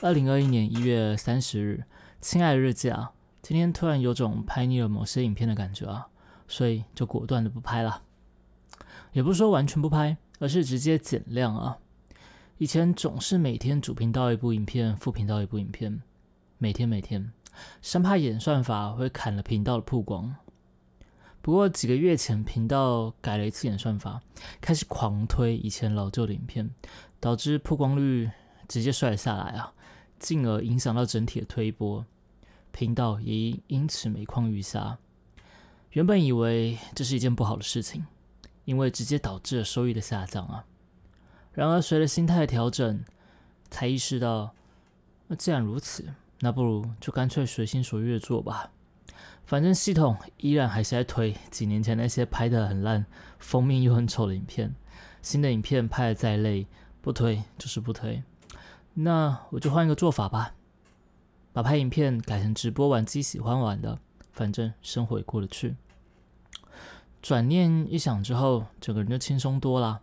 二零二一年一月三十日，亲爱的日记啊，今天突然有种拍腻了某些影片的感觉啊，所以就果断的不拍了。也不是说完全不拍，而是直接减量啊。以前总是每天主频道一部影片，副频道一部影片，每天每天，生怕演算法会砍了频道的曝光。不过几个月前，频道改了一次演算法，开始狂推以前老旧的影片，导致曝光率直接摔了下来啊，进而影响到整体的推播，频道也因此每况愈下。原本以为这是一件不好的事情，因为直接导致了收益的下降啊。然而随着心态的调整，才意识到，那既然如此，那不如就干脆随心所欲的做吧。反正系统依然还是在推几年前那些拍的很烂、封面又很丑的影片，新的影片拍的再累，不推就是不推。那我就换一个做法吧，把拍影片改成直播玩自己喜欢玩的，反正生活也过得去。转念一想之后，整个人就轻松多了。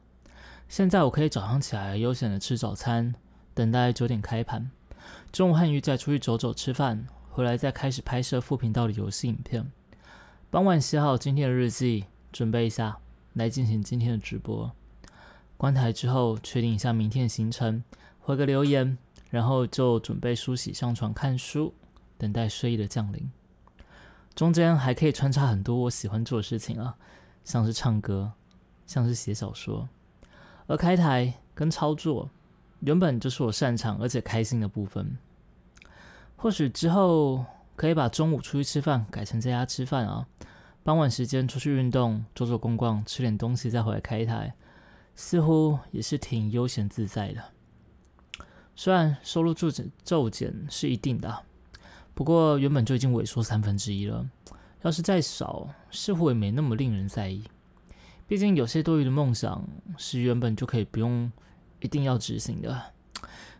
现在我可以早上起来悠闲的吃早餐，等待九点开盘，中午汉语再出去走走吃饭。回来再开始拍摄副频道的游戏影片。傍晚写好今天的日记，准备一下来进行今天的直播。关台之后，确定一下明天的行程，回个留言，然后就准备梳洗上床看书，等待睡意的降临。中间还可以穿插很多我喜欢做的事情啊，像是唱歌，像是写小说。而开台跟操作，原本就是我擅长而且开心的部分。或许之后可以把中午出去吃饭改成在家吃饭啊，傍晚时间出去运动、走走逛逛、吃点东西再回来开台，似乎也是挺悠闲自在的。虽然收入骤减骤减是一定的，不过原本就已经萎缩三分之一了，要是再少，似乎也没那么令人在意。毕竟有些多余的梦想是原本就可以不用一定要执行的。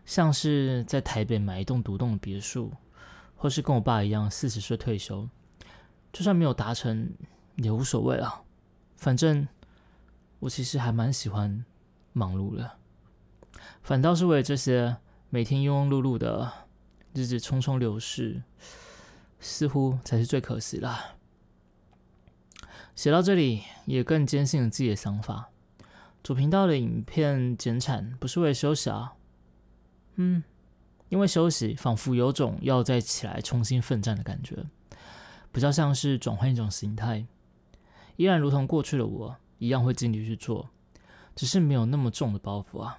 像是在台北买一栋独栋的别墅，或是跟我爸一样四十岁退休，就算没有达成也无所谓啊。反正我其实还蛮喜欢忙碌的，反倒是为了这些每天庸庸碌碌的日子匆匆流逝，似乎才是最可惜了。写到这里，也更坚信了自己的想法：主频道的影片减产不是为了休息啊。嗯，因为休息，仿佛有种要再起来重新奋战的感觉，比较像是转换一种形态，依然如同过去的我一样会尽力去做，只是没有那么重的包袱啊，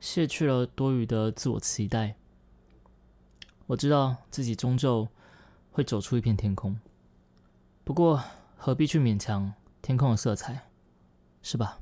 卸去了多余的自我期待。我知道自己终究会走出一片天空，不过何必去勉强天空的色彩，是吧？